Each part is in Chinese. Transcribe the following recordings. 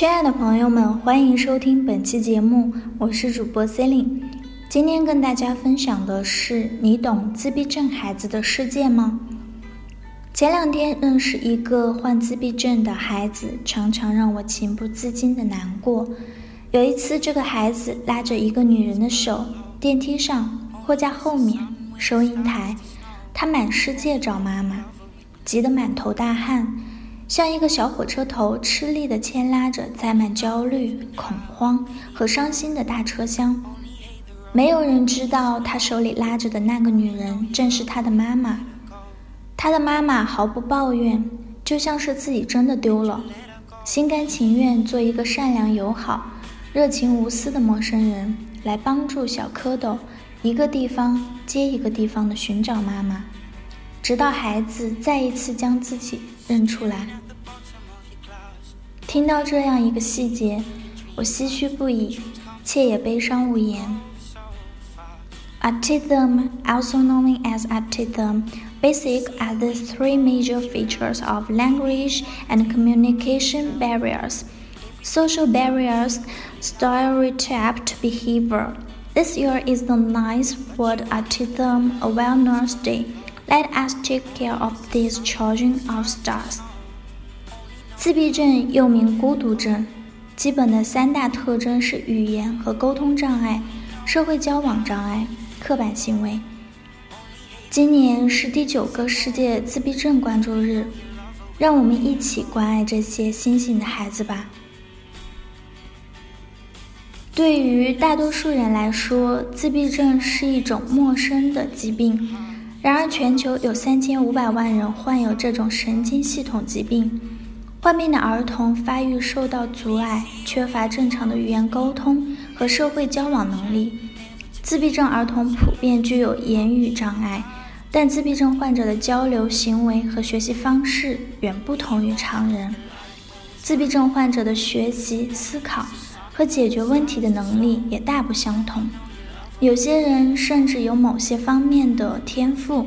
亲爱的朋友们，欢迎收听本期节目，我是主播 Celine。今天跟大家分享的是：你懂自闭症孩子的世界吗？前两天认识一个患自闭症的孩子，常常让我情不自禁的难过。有一次，这个孩子拉着一个女人的手，电梯上、货架后面、收银台，他满世界找妈妈，急得满头大汗，像一个小火车头，吃力地牵拉着载满焦虑、恐慌和伤心的大车厢。没有人知道，他手里拉着的那个女人正是他的妈妈。他的妈妈毫不抱怨，就像是自己真的丢了，心甘情愿做一个善良友好、热情无私的陌生人，来帮助小蝌蚪一个地方接一个地方的寻找妈妈，直到孩子再一次将自己认出来。听到这样一个细节，我唏嘘不已，却也悲伤无言。Autism, also known as autism, basic are the three major features of language and communication barriers. Social barriers, stereotyped behavior. This year is the ninth World Autism Awareness Day. Let us take care of these children of stars. 自闭症又名孤独症，基本的三大特征是语言和沟通障碍、社会交往障碍。刻板行为。今年是第九个世界自闭症关注日，让我们一起关爱这些星星的孩子吧。对于大多数人来说，自闭症是一种陌生的疾病。然而，全球有三千五百万人患有这种神经系统疾病。患病的儿童发育受到阻碍，缺乏正常的语言沟通和社会交往能力。自闭症儿童普遍具有言语障碍，但自闭症患者的交流行为和学习方式远不同于常人。自闭症患者的学习、思考和解决问题的能力也大不相同。有些人甚至有某些方面的天赋，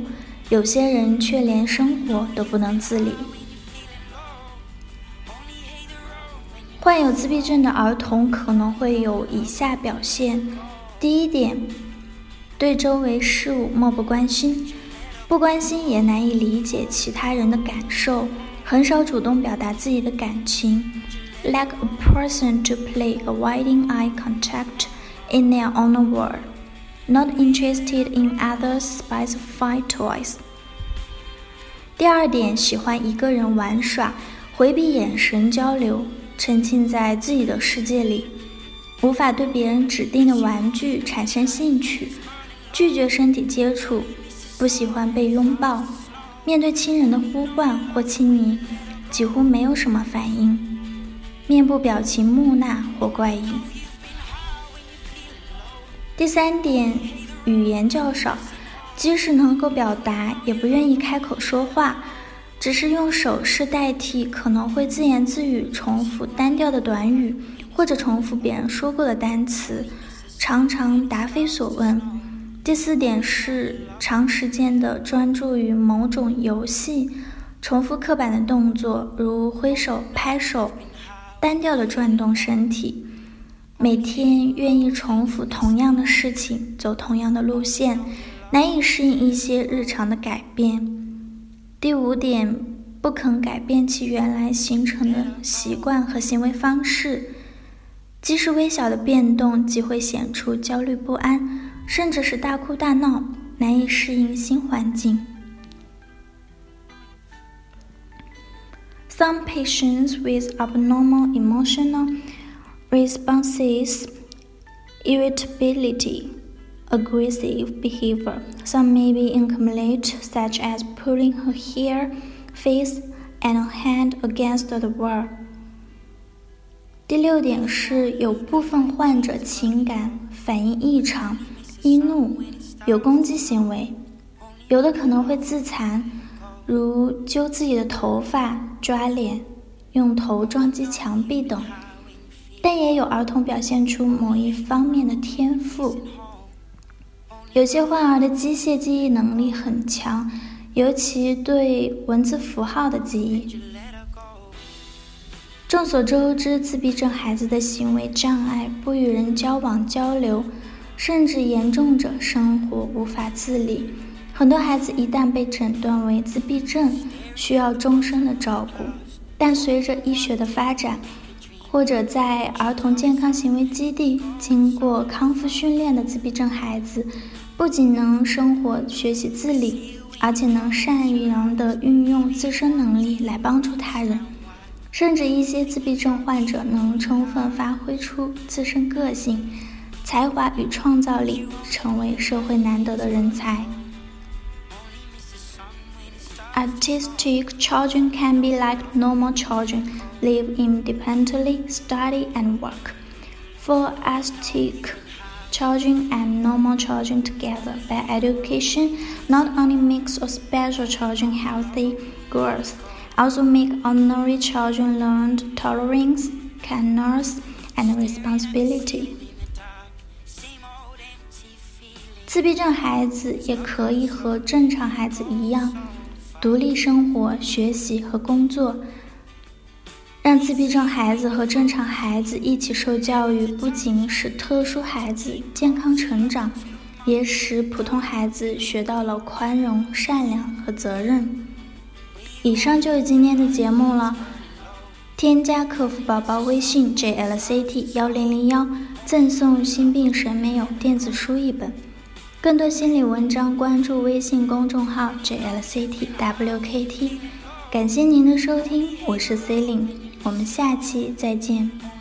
有些人却连生活都不能自理。患有自闭症的儿童可能会有以下表现。第一点，对周围事物漠不关心，不关心也难以理解其他人的感受，很少主动表达自己的感情。Like a person to play, avoiding eye contact in their own world, not interested in others' specified toys。第二点，喜欢一个人玩耍，回避眼神交流，沉浸在自己的世界里。无法对别人指定的玩具产生兴趣，拒绝身体接触，不喜欢被拥抱，面对亲人的呼唤或亲昵，几乎没有什么反应，面部表情木讷或怪异。第三点，语言较少，即使能够表达，也不愿意开口说话，只是用手势代替，可能会自言自语，重复单调的短语。或者重复别人说过的单词，常常答非所问。第四点是长时间的专注于某种游戏，重复刻板的动作，如挥手、拍手，单调的转动身体，每天愿意重复同样的事情，走同样的路线，难以适应一些日常的改变。第五点，不肯改变其原来形成的习惯和行为方式。即使微小的变动，即会显出焦虑不安，甚至是大哭大闹，难以适应新环境。Some patients with abnormal emotional responses, irritability, aggressive behavior. Some may be incomplete, such as pulling her hair, face, and hand against the wall. 第六点是有部分患者情感反应异常，易怒，有攻击行为，有的可能会自残，如揪自己的头发、抓脸、用头撞击墙壁等。但也有儿童表现出某一方面的天赋，有些患儿的机械记忆能力很强，尤其对文字符号的记忆。众所周知，自闭症孩子的行为障碍，不与人交往交流，甚至严重者生活无法自理。很多孩子一旦被诊断为自闭症，需要终身的照顾。但随着医学的发展，或者在儿童健康行为基地经过康复训练的自闭症孩子，不仅能生活学习自理，而且能善于地运用自身能力来帮助他人。甚至一些自闭症患者能充分发挥出自身个性、才华与创造力，成为社会难得的人才。Autistic children can be like normal children, live independently, study and work. For autistic children and normal children together, bad education not only makes a special children healthy growth, also make ordinary children learn tolerance, kindness, and responsibility. 自闭症孩子也可以和正常孩子一样。独立生活、学习和工作， 让自闭症孩子和正常孩子一起受教育，不仅使特殊孩子健康成长，也使普通孩子学到了宽容、善良和责任。以上就是今天的节目了。添加客服宝宝微信 jlct 幺零零幺，赠送心病神没有电子书一本。更多心理文章，关注微信公众号 jlctwkt。感谢您的收听，我是 C e l i n e 我们下期再见。